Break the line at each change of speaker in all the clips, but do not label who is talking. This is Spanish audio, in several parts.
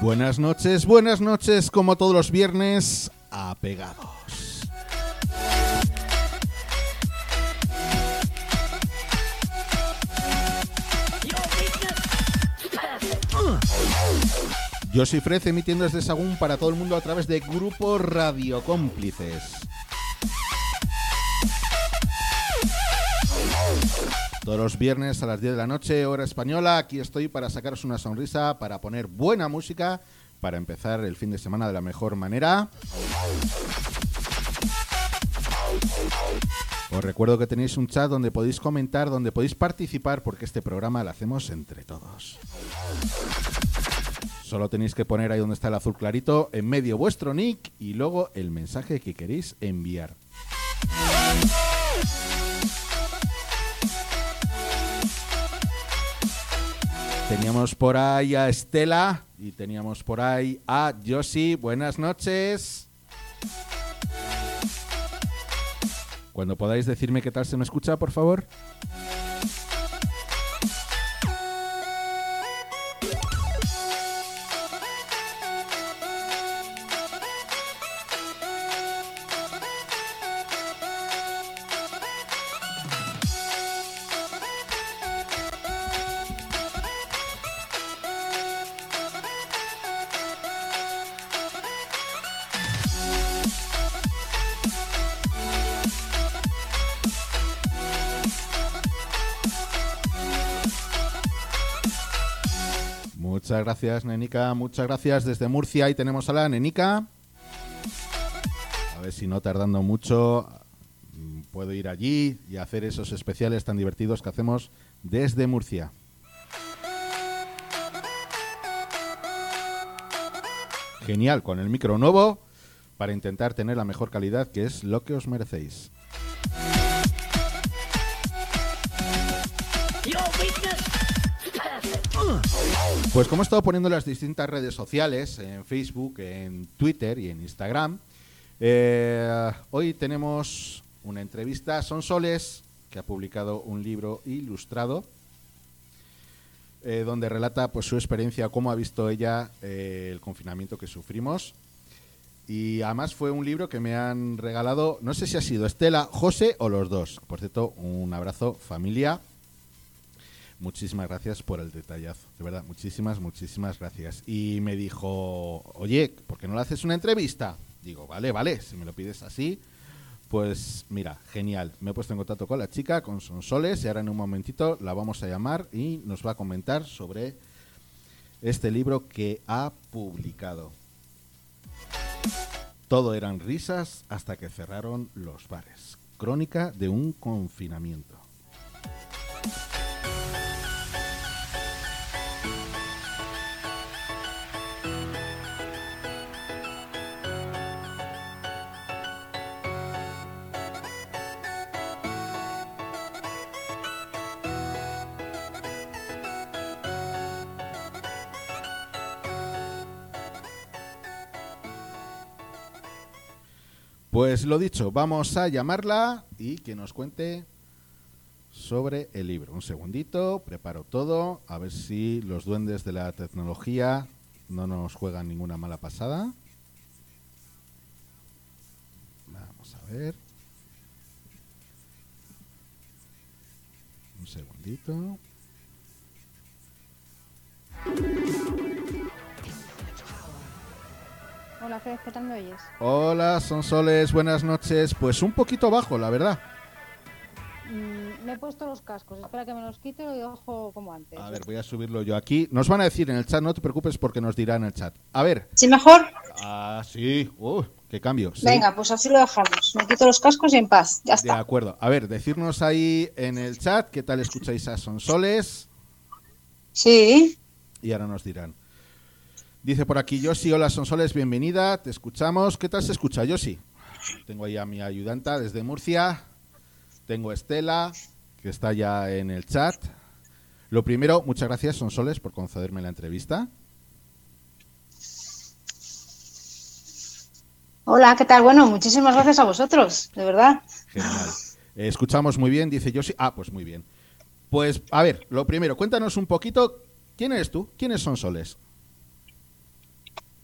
Buenas noches, buenas noches, como todos los viernes, apegados. Yo soy Fred emitiendo desde Sagún para todo el mundo a través de Grupo Radio Cómplices. Todos los viernes a las 10 de la noche, hora española, aquí estoy para sacaros una sonrisa, para poner buena música, para empezar el fin de semana de la mejor manera. Os recuerdo que tenéis un chat donde podéis comentar, donde podéis participar, porque este programa lo hacemos entre todos. Solo tenéis que poner ahí donde está el azul clarito, en medio vuestro nick y luego el mensaje que queréis enviar. Teníamos por ahí a Estela y teníamos por ahí a Josie. Buenas noches. Cuando podáis decirme qué tal se me escucha, por favor. Muchas gracias, Nenica. Muchas gracias desde Murcia. Ahí tenemos a la Nenica. A ver si no tardando mucho mm, puedo ir allí y hacer esos especiales tan divertidos que hacemos desde Murcia. Genial, con el micro nuevo para intentar tener la mejor calidad que es lo que os merecéis. Pues como he estado poniendo en las distintas redes sociales, en Facebook, en Twitter y en Instagram, eh, hoy tenemos una entrevista a Son Soles, que ha publicado un libro ilustrado, eh, donde relata pues, su experiencia, cómo ha visto ella eh, el confinamiento que sufrimos. Y además fue un libro que me han regalado, no sé si ha sido Estela, José o los dos. Por cierto, un abrazo familia. Muchísimas gracias por el detallazo, de verdad, muchísimas, muchísimas gracias. Y me dijo, oye, ¿por qué no le haces una entrevista? Digo, vale, vale, si me lo pides así, pues mira, genial. Me he puesto en contacto con la chica, con Sonsoles, y ahora en un momentito la vamos a llamar y nos va a comentar sobre este libro que ha publicado. Todo eran risas hasta que cerraron los bares. Crónica de un confinamiento. Pues lo dicho, vamos a llamarla y que nos cuente sobre el libro. Un segundito, preparo todo, a ver si los duendes de la tecnología no nos juegan ninguna mala pasada. Vamos a ver. Un segundito.
Hola, Fred, ¿qué tal me oyes?
Hola, Sonsoles, buenas noches. Pues un poquito bajo, la verdad.
Mm, me he puesto los cascos, espera que me los quite y lo dejo como antes.
A ver, voy a subirlo yo aquí. Nos van a decir en el chat, no te preocupes porque nos dirá en el chat. A ver.
¿Sí mejor?
Ah, sí. Uh, qué cambio. Sí.
Venga, pues así lo dejamos. Me quito los cascos y en paz. Ya
De
está.
acuerdo. A ver, decirnos ahí en el chat qué tal escucháis a Sonsoles
Sí.
y ahora nos dirán. Dice por aquí Yoshi, hola Sonsoles, bienvenida, te escuchamos. ¿Qué tal se escucha, Yoshi? Tengo ahí a mi ayudanta desde Murcia. Tengo a Estela, que está ya en el chat. Lo primero, muchas gracias, Sonsoles, por concederme la entrevista.
Hola, ¿qué tal? Bueno, muchísimas gracias a vosotros, de verdad.
Genial. Eh, escuchamos muy bien, dice Yoshi. Ah, pues muy bien. Pues, a ver, lo primero, cuéntanos un poquito, ¿quién eres tú? ¿Quiénes son Soles?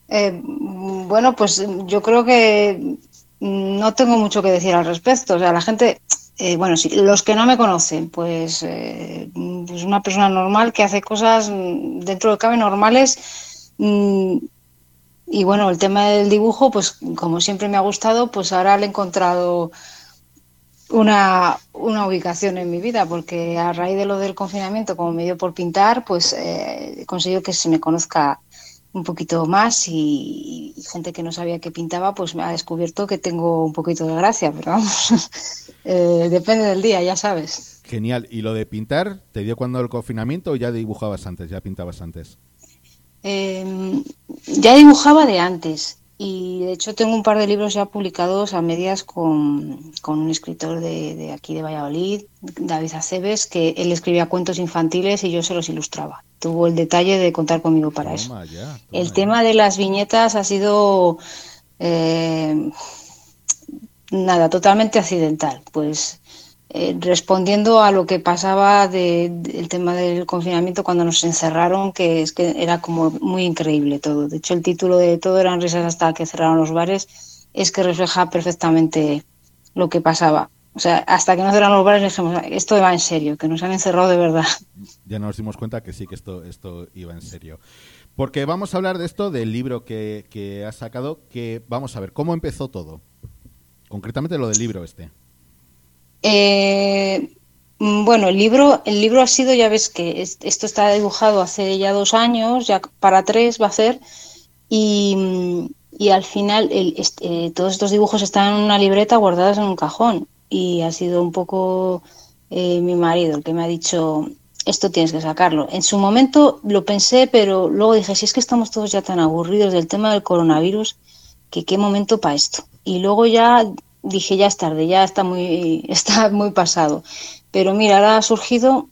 Eh, bueno, pues yo creo que no tengo mucho que decir al respecto. O sea, la gente, eh, bueno, sí, los que no me conocen, pues, eh, pues una persona normal que hace cosas dentro de cabe normales. mm, y bueno, el tema del dibujo, pues como siempre me ha gustado, pues ahora le he encontrado una, una ubicación en mi vida, porque a raíz de lo del confinamiento, como me dio por pintar, pues eh, he conseguido que se me conozca un poquito más y, y gente que no sabía que pintaba, pues me ha descubierto que tengo un poquito de gracia, pero vamos, eh, depende del día, ya sabes.
Genial. ¿Y lo de pintar, te dio cuando el confinamiento o ya dibujabas antes, ya pintabas antes?
Eh, ya dibujaba de antes y de hecho tengo un par de libros ya publicados a medias con, con un escritor de, de aquí de Valladolid, David Aceves, que él escribía cuentos infantiles y yo se los ilustraba. Tuvo el detalle de contar conmigo para eso.
Toma ya, toma
El
ya.
tema de las viñetas ha sido eh, nada, totalmente accidental. Pues eh, respondiendo a lo que pasaba de- del tema del confinamiento cuando nos encerraron, que es que era como muy increíble todo. De hecho, el título de todo eran risas hasta que cerraron los bares, es que refleja perfectamente lo que pasaba. O sea, hasta que no cerraron los bares dijimos, esto va en serio, que nos han encerrado de verdad.
Ya nos dimos cuenta que sí, que esto, esto iba en serio. Porque vamos a hablar de esto, del libro que, que has sacado, que vamos a ver, ¿cómo empezó todo? Concretamente lo del libro este.
Eh, mm, bueno, el libro, el libro ha sido, ya ves que es- esto está dibujado hace ya dos años, ya para tres va a ser, y, mm, al final eh, todos estos dibujos están en una libreta guardados en un cajón, y ha sido un poco eh, mi marido el que me ha dicho, esto tienes que sacarlo. En su momento lo pensé, pero luego dije, si es que estamos todos ya tan aburridos del tema del coronavirus, que qué momento para esto. Y luego ya dije, ya es tarde, ya está muy, está muy pasado. Pero mira, ahora ha surgido,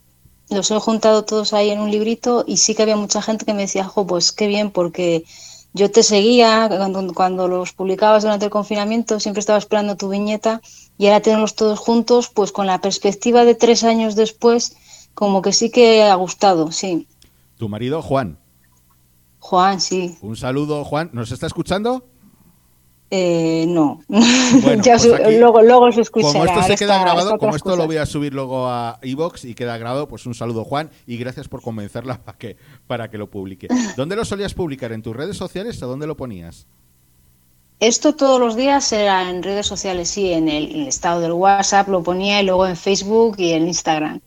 los he juntado todos ahí en un librito y sí que había mucha gente que me decía, jo, pues qué bien, porque yo te seguía cuando, cuando los publicabas durante el confinamiento, siempre estaba esperando tu viñeta y ahora tenerlos todos juntos, pues con la perspectiva de tres años después, como que sí que ha gustado, sí.
Tu marido, Juan.
Juan, sí.
Un saludo, Juan. ¿Nos está escuchando?
Eh, no.
Bueno,
Ya
pues aquí,
luego, luego se escuchará.
Como esto se queda grabado, como esto lo voy a subir luego a iBox y queda grabado, pues un saludo, Juan, y gracias por convencerla para que, para que lo publique. ¿Dónde lo solías publicar? ¿En tus redes sociales o dónde lo ponías?
Esto todos los días era en redes sociales, sí, en el, en el estado del WhatsApp lo ponía y luego en Facebook y en Instagram.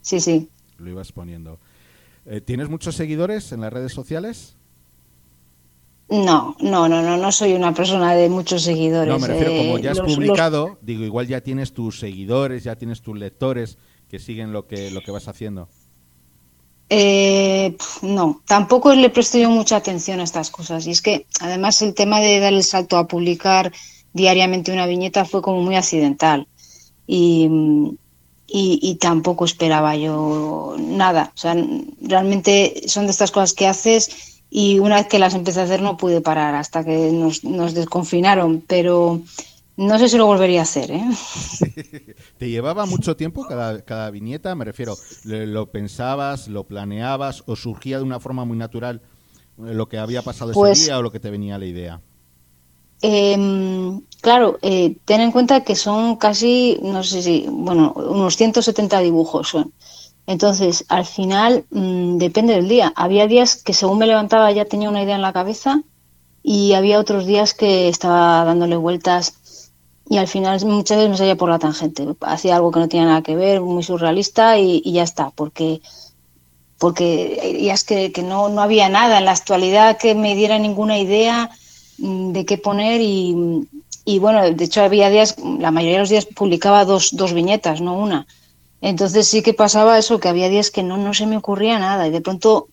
Sí, sí.
Lo ibas poniendo. Eh, ¿Tienes muchos seguidores en las redes sociales?
No, no, no, no, no soy una persona de muchos seguidores.
No, me refiero, como
Eh,
ya has
los- los-
publicado, digo, igual ya tienes tus seguidores, ya tienes tus lectores que siguen lo que, lo que vas haciendo.
Eh, no, tampoco le presto yo mucha atención a estas cosas. Y es que además el tema de dar el salto a publicar diariamente una viñeta fue como muy accidental. Y, y, y tampoco esperaba yo nada. O sea, realmente son de estas cosas que haces y una vez que las empecé a hacer no pude parar hasta que nos, nos desconfinaron. Pero no sé si lo volvería a hacer, ¿eh?
¿Te llevaba mucho tiempo cada, cada viñeta? Me refiero, ¿le- ¿lo pensabas, lo planeabas o surgía de una forma muy natural eh, lo que había pasado
Pues-
ese día o lo que te venía a la idea?
Eh, claro, eh, ten en cuenta que son casi, no sé si, bueno, unos 170 dibujos son. Entonces, al final, mm, depende del día. Había días que según me levantaba ya tenía una idea en la cabeza y había otros días que estaba dándole vueltas y al final muchas veces me salía por la tangente. Hacía algo que no tenía nada que ver, muy surrealista y, ya está, porque porque es que, que no, no había nada en la actualidad que me diera ninguna idea mm, de qué poner y, y bueno, de hecho había días, la mayoría de los días publicaba dos, dos viñetas, no una. Entonces sí que pasaba eso, que había días que no, no se me ocurría nada y de pronto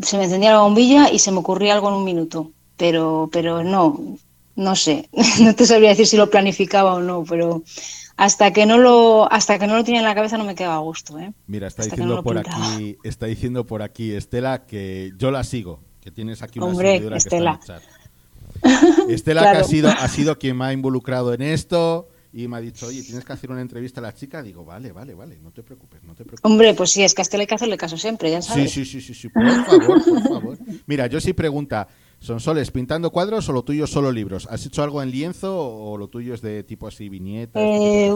se me encendía la bombilla y se me ocurría algo en un minuto, pero, pero no, no sé, no te sabría decir si lo planificaba o no, pero hasta que no lo, hasta que no lo tenía en la cabeza no me quedaba a gusto, ¿eh?
Mira, está
Hasta
diciendo
no
por aquí, está diciendo por aquí Estela que yo la sigo, que tienes aquí una
Hombre,
seguidora
Estela.
que está en el chat. Estela que ha sido, ha sido quien me ha involucrado en esto y me ha dicho, oye, tienes que hacer una entrevista a la chica. Digo, vale, vale, vale, no te preocupes, no te preocupes.
Hombre, pues sí, es que a este hay que hacerle caso siempre, ya
Sí,
sabes.
sí, sí, sí, sí, por favor, por favor. Mira, yo sí pregunta, Son soles pintando cuadros o lo tuyo solo libros. ¿Has hecho algo en lienzo o lo tuyo es de tipo así viñetas?
Eh,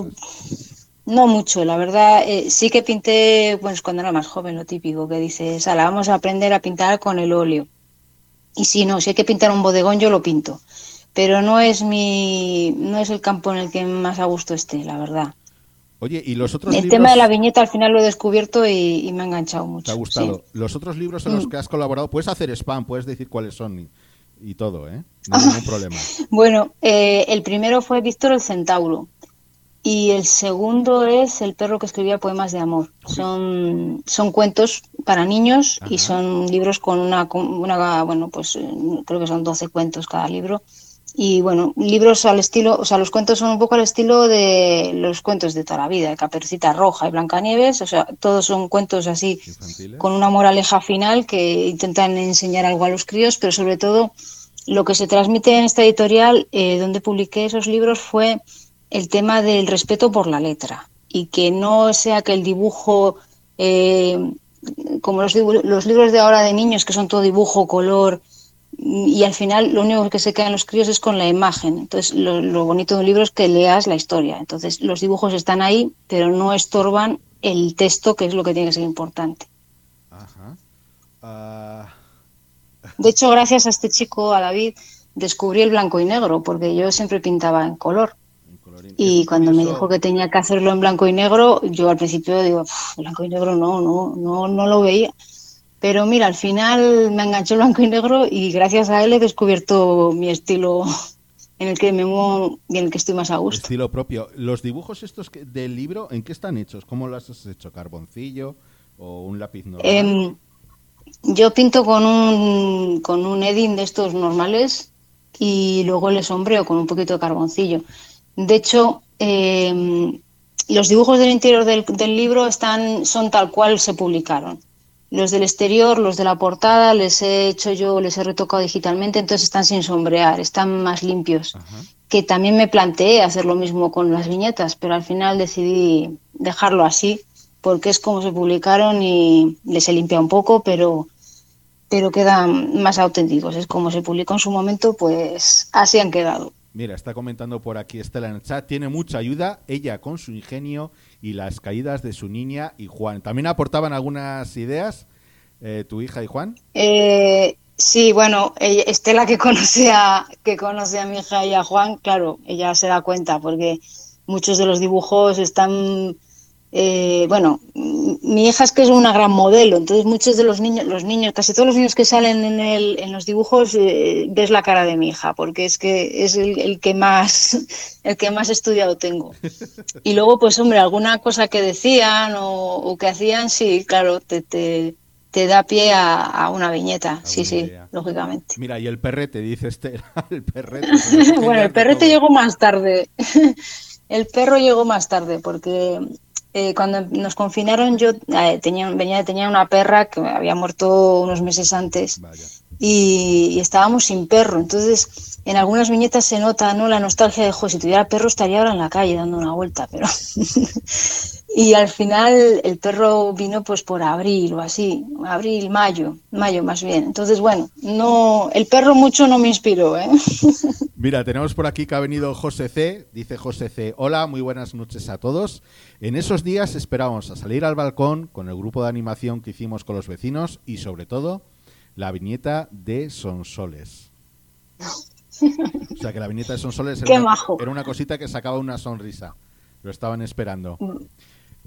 no mucho, la verdad. Eh, sí que pinté, pues cuando era más joven, lo típico que dices, la vamos a aprender a pintar con el óleo. Y si no, si hay que pintar un bodegón, yo lo pinto. Pero no es mi, no es el campo en el que más a gusto esté, la verdad.
Oye, y los otros
El tema de la viñeta al final lo he descubierto y, me ha enganchado mucho.
¿Te ha gustado? Los otros libros en los mm. que has colaborado, puedes hacer spam, puedes decir cuáles son y, todo, ¿eh? No hay ningún problema.
Bueno, eh, el primero fue Víctor el Centauro y el segundo es El perro que escribía poemas de amor. Son, son cuentos para niños y son libros con una, una, bueno, pues eh, creo que son 12 cuentos cada libro y bueno, libros al estilo, o sea, los cuentos son un poco al estilo de los cuentos de toda la vida, de Caperucita Roja y Blancanieves, o sea, todos son cuentos así con una moraleja final que intentan enseñar algo a los críos, pero sobre todo lo que se transmite en esta editorial, eh, donde publiqué esos libros, fue el tema del respeto por la letra y que no sea que el dibujo, eh, como los, los libros de ahora de niños, que son todo dibujo, color, y al final lo único que se quedan los críos es con la imagen. Entonces, lo, bonito de un libro es que leas la historia. Entonces, los dibujos están ahí, pero no estorban el texto, que es lo que tiene que ser importante. Ah. De hecho, gracias a este chico, a David, descubrí el blanco y negro, porque yo siempre pintaba en color. Y cuando me dijo que tenía que hacerlo en blanco y negro, yo al principio digo, blanco y negro no, no, no, no lo veía. Pero mira, al final me enganchó blanco y negro y gracias a él he descubierto mi estilo en el que me muevo y en el que estoy más a gusto.
Estilo propio. ¿Los dibujos estos del libro, en qué están hechos? ¿Cómo los has hecho? ¿Carboncillo o un lápiz normal?
Em, yo pinto con un, con un Edding de estos normales y luego le sombreo con un poquito de carboncillo. De hecho, em, los dibujos del interior del, del libro están, son tal cual se publicaron. Los del exterior, los de la portada, les he hecho yo, les he retocado digitalmente, entonces están sin sombrear, están más limpios. Que también me planteé hacer lo mismo con las viñetas, pero al final decidí dejarlo así, porque es como se publicaron y les he limpiado un poco, pero, pero quedan más auténticos. Es como se publicó en su momento, pues así han quedado.
Mira, está comentando por aquí Estela en el chat, tiene mucha ayuda, ella con su ingenio y las caídas de su niña y Juan. ¿También aportaban algunas ideas eh, tu hija y Juan?
Eh, sí, bueno, Estela que conoce, a, que conoce a mi hija y a Juan, claro, ella se da cuenta porque muchos de los dibujos están eh, bueno, mi hija es que es una gran modelo, entonces muchos de los niños, los niños, casi todos los niños que salen en, el, en los dibujos eh, ves la cara de mi hija, porque es que es el, que más, el que más estudiado tengo. Y luego, pues hombre, alguna cosa que decían o, que hacían, sí, claro, te, te, te da pie a, una viñeta, sí, sí, lógicamente.
Mira, y el perrete, dice Estela, el perrete.
bueno, el perrete llegó más tarde. El perro llegó más tarde porque eh, cuando nos confinaron yo eh, tenía, venía, tenía una perra que había muerto unos meses antes y, estábamos sin perro. Entonces, en algunas viñetas se nota ¿no? la nostalgia de, jo, si tuviera perro estaría ahora en la calle dando una vuelta, pero Y al final el perro vino pues por abril o así, abril, mayo, mayo más bien. Entonces, bueno, no, el perro mucho no me inspiró, ¿eh?
Mira, tenemos por aquí que ha venido José C. Dice José C. Hola, muy buenas noches a todos. En esos días esperábamos a salir al balcón con el grupo de animación que hicimos con los vecinos y sobre todo la viñeta de Sonsoles. O sea que la viñeta de Sonsoles era, una, era una cosita que sacaba una sonrisa. Lo estaban esperando. Mm.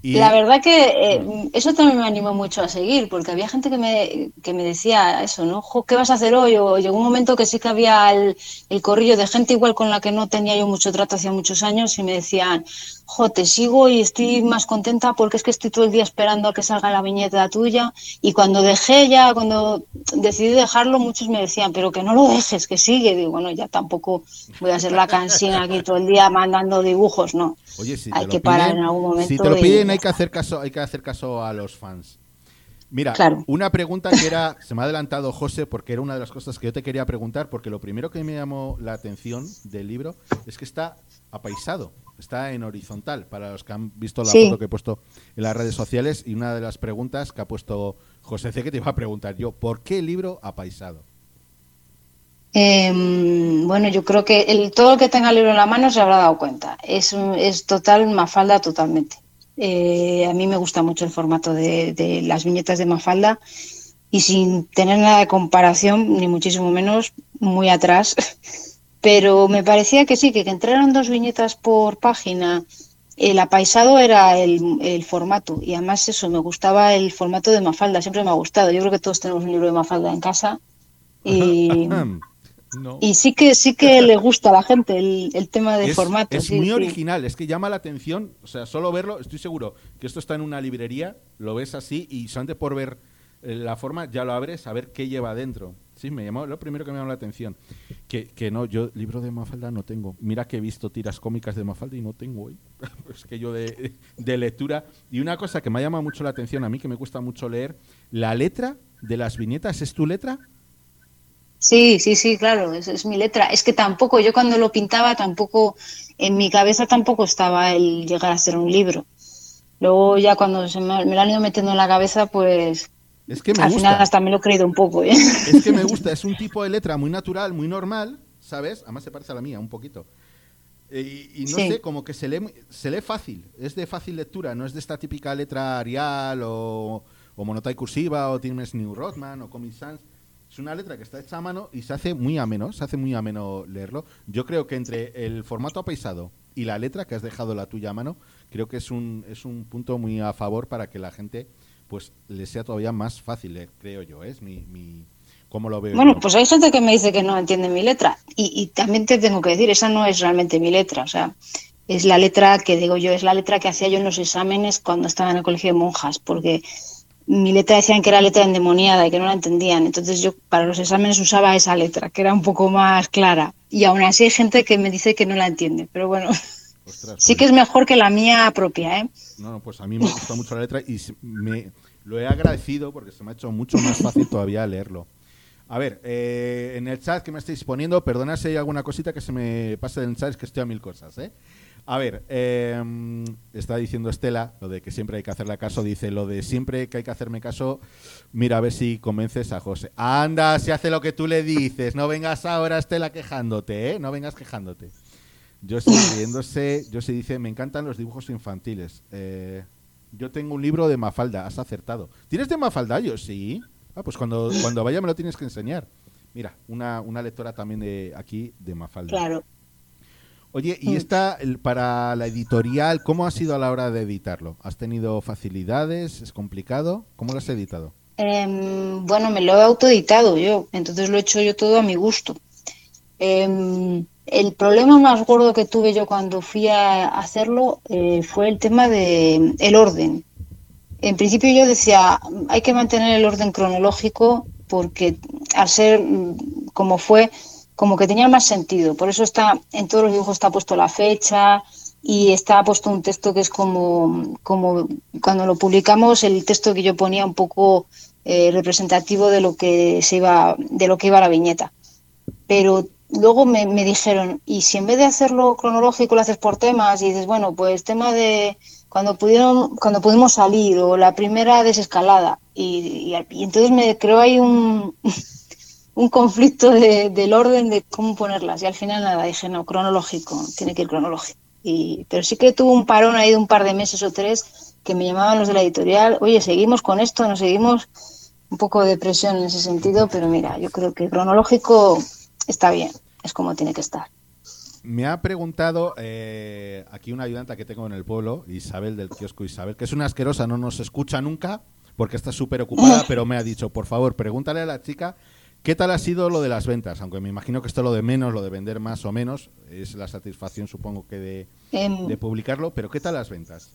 La verdad que eh, eso también me animó mucho a seguir, porque había gente que me, que me decía eso, ¿no? ¿Qué vas a hacer hoy? O llegó un momento que sí que había el, el corrillo de gente igual con la que no tenía yo mucho trato hacía muchos años y me decían, jo, te sigo y estoy más contenta porque es que estoy todo el día esperando a que salga la viñeta tuya. Y cuando dejé ya, cuando decidí dejarlo, muchos me decían, pero que no lo dejes, que sigue. Digo, bueno, ya tampoco voy a ser la cansina aquí todo el día mandando dibujos, no.
Oye, si hay que parar en algún momento. Si te lo piden, hay que hacer caso, hay que hacer caso a los fans. Mira, una pregunta que era, se me ha adelantado José, porque era una de las cosas que yo te quería preguntar, porque lo primero que me llamó la atención del libro es que está apaisado está en horizontal, para los que han visto la foto que he puesto en las redes sociales. Y una de las preguntas que ha puesto José C, que te iba a preguntar yo, ¿por qué el libro apaisado?
Em, bueno, yo creo que el, todo el que tenga el libro en la mano se habrá dado cuenta. Es, es total Mafalda totalmente. Eh, a mí me gusta mucho el formato de, de, las viñetas de Mafalda y sin tener nada de comparación, ni muchísimo menos, muy atrás. Pero me parecía que sí, que, que entraron dos viñetas por página. El apaisado era el, el, formato y además eso, me gustaba el formato de Mafalda, siempre me ha gustado. Yo creo que todos tenemos un libro de Mafalda en casa y... No. Y sí que sí que le gusta a la gente el, el tema de
es,
formato.
Es
sí,
muy
sí.
original, es que llama la atención. O sea, solo verlo, estoy seguro que esto está en una librería, lo ves así y solamente por ver la forma ya lo abres a ver qué lleva adentro. Sí, me llamó, lo primero que me llamó la atención. Que, que no, yo libro de Mafalda no tengo. Mira que he visto tiras cómicas de Mafalda y no tengo hoy. es que yo de, de lectura. Y una cosa que me ha llamado mucho la atención a mí, que me gusta mucho leer, la letra de las viñetas, ¿es tu letra?
Sí, sí, sí, claro, es, es, mi letra. Es que tampoco, yo cuando lo pintaba tampoco, en mi cabeza tampoco estaba el llegar a ser un libro. Luego ya cuando se me, me lo han ido metiendo en la cabeza, pues
es que me
al
gusta.
final hasta me lo he creído un poco. ¿eh?
Es que me gusta, es un tipo de letra muy natural, muy normal, ¿sabes? Además se parece a la mía un poquito. Eh, y, y, no
Sí.
sé, como que se lee, se lee fácil, es de fácil lectura, no es de esta típica letra Arial o, o Monotype cursiva o Times New Rothman o Comic Sans. Es una letra que está hecha a mano y se hace muy ameno, se hace muy ameno leerlo. Yo creo que entre el formato apaisado y la letra que has dejado la tuya a mano, creo que es un, es un punto muy a favor para que la gente pues le sea todavía más fácil, leer, creo yo, ¿eh? es mi, mi cómo lo veo.
Bueno,
yo.
pues hay gente que me dice que no entiende mi letra y, y también te tengo que decir, esa no es realmente mi letra, o sea, es la letra que digo yo, es la letra que hacía yo en los exámenes cuando estaba en el colegio de monjas, porque mi letra decían que era letra endemoniada y que no la entendían. Entonces yo para los exámenes usaba esa letra, que era un poco más clara. Y aún así hay gente que me dice que no la entiende. Pero bueno,
Ostras,
sí
pues-
que es mejor que la mía propia, ¿eh?
No, no, pues a mí me gusta mucho la letra y me lo he agradecido porque se me ha hecho mucho más fácil todavía leerlo. A ver, eh, en el chat que me estáis poniendo, perdonad si hay alguna cosita que se me pase en el chat, es que estoy a mil cosas, ¿eh? A ver, eh, está diciendo Estela, lo de que siempre hay que hacerle caso, dice lo de siempre que hay que hacerme caso, mira a ver si convences a José. Anda, si hace lo que tú le dices, no vengas ahora Estela quejándote, ¿eh? No vengas quejándote. Yo estoy riéndose, yo se dice, me encantan los dibujos infantiles. Eh, yo tengo un libro de Mafalda, has acertado. ¿Tienes de Mafalda? Yo sí. Ah, pues cuando, cuando vaya me lo tienes que enseñar. Mira, una, una lectora también de aquí de Mafalda.
Claro.
Oye, y
Mm.
esta, el- para la editorial, ¿cómo ha sido a la hora de editarlo? ¿Has tenido facilidades? ¿Es complicado? ¿Cómo lo has editado?
Em, bueno, me lo he autoeditado yo, entonces lo he hecho yo todo a mi gusto. Em, el problema más gordo que tuve yo cuando fui a hacerlo eh, fue el tema de el orden. En principio yo decía, hay que mantener el orden cronológico porque al ser mm, como fue, como que tenía más sentido. Por eso está, en todos los dibujos está puesto la fecha y está puesto un texto que es como, como cuando lo publicamos, el texto que yo ponía un poco eh, representativo de lo que se iba, de lo que iba la viñeta. Pero luego me, me dijeron, y si en vez de hacerlo cronológico lo haces por temas y dices, bueno, pues tema de cuando pudieron, cuando pudimos salir o la primera desescalada y, y, y entonces me creó ahí un, un conflicto de, del orden de cómo ponerlas. Y al final nada, dije no, cronológico, tiene que ir cronológico. Y, pero sí que tuvo un parón ahí de un par de meses o tres que me llamaban los de la editorial, oye, seguimos con esto, nos seguimos un poco de presión en ese sentido, pero mira, yo creo que cronológico está bien, es como tiene que estar.
Me ha preguntado eh, aquí una ayudanta que tengo en el pueblo, Isabel del kiosco Isabel, que es una asquerosa, no nos escucha nunca porque está súper ocupada, pero me ha dicho, por favor, pregúntale a la chica qué tal ha sido lo de las ventas, aunque me imagino que esto es lo de menos, lo de vender más o menos, es la satisfacción supongo que de,
Em,
de publicarlo, pero ¿qué tal las ventas?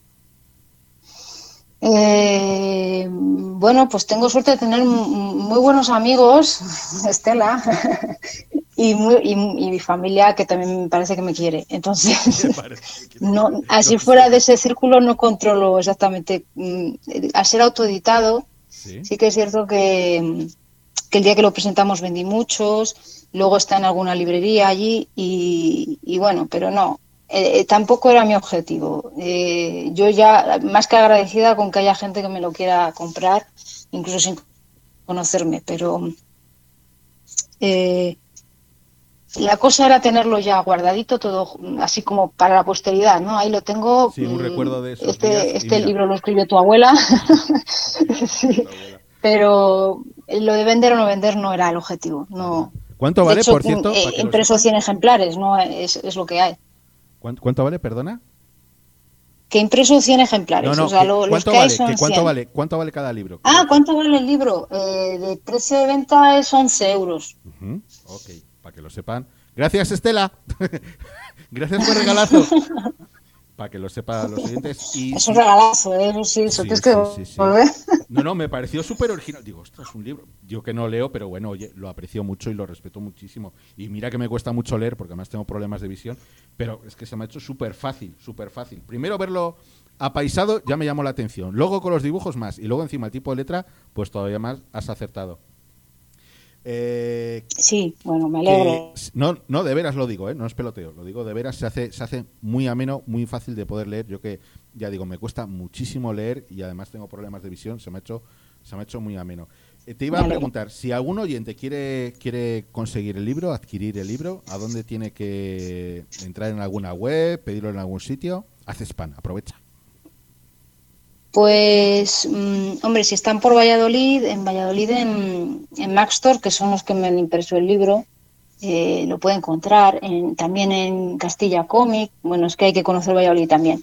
Eh, bueno, pues tengo suerte de tener muy buenos amigos, Estela, y, muy- y- y mi familia que también me parece que me quiere. Entonces, no, así fuera de ese círculo no controlo exactamente. mm, Al ser autoeditado,
Sí.
sí que es cierto que, mm, que el día que lo presentamos vendí muchos, luego está en alguna librería allí y, y bueno, pero no, eh, eh, tampoco era mi objetivo. Eh, yo ya, más que agradecida con que haya gente que me lo quiera comprar, incluso sin conocerme, pero eh, la cosa era tenerlo ya guardadito todo así como para la posteridad, ¿no? Ahí lo tengo.
Sí, un
mm,
recuerdo de esos
Este, este libro lo escribió tu abuela. Sí, Pero lo de vender o no vender no era el objetivo. No.
¿Cuánto vale,
hecho,
por cierto?
eh, impreso
sepan?
100 ejemplares, no es, es lo que hay.
¿Cuánto, cuánto vale, perdona?
Que impreso 100 ejemplares.
No, no,
o sea,
que-
lo- los
¿cuánto
que hay
vale?
son
Que ¿Cuánto
100.
vale? ¿Cuánto vale cada libro?
Ah, ¿cuánto vale el libro? Eh, de precio de venta es 11 euros.
Ujú, Ok, para que lo sepan. Gracias, Estela. Gracias por el regalazo. para que lo sepan los oyentes. Y,
Es un regalazo, ¿eh? Sí, eso
Sí,
tienes que
sí,
volver.
No, no, me pareció súper original. Digo, ostras, un libro. Yo que no leo, pero bueno, oye, lo aprecio mucho y lo respeto muchísimo. Y mira que me cuesta mucho leer, porque además tengo problemas de visión, pero es que se me ha hecho súper fácil, súper fácil. Primero verlo apaisado ya me llamó la atención. Luego con los dibujos más. Y luego encima el tipo de letra, pues todavía más has acertado. Eh,
Sí, bueno, me
que-
alegro.
no, no, de veras lo digo, ¿eh? no es peloteo, lo digo de veras, se hace, se hace muy ameno, muy fácil de poder leer. Yo que, ya digo, me cuesta muchísimo leer y además tengo problemas de visión, se me ha hecho, se me ha hecho muy ameno. Eh, te iba a preguntar, si algún oyente quiere, quiere conseguir el libro, adquirir el libro, ¿a dónde tiene que entrar en alguna web, pedirlo en algún sitio? Haz spam, aprovecha.
Pues, mm, hombre, si están por Valladolid, en Valladolid, en, en Maxtor, que son los que me han impreso el libro, eh, lo puede encontrar. En- también en Castilla Comic, bueno, es que hay que conocer Valladolid también.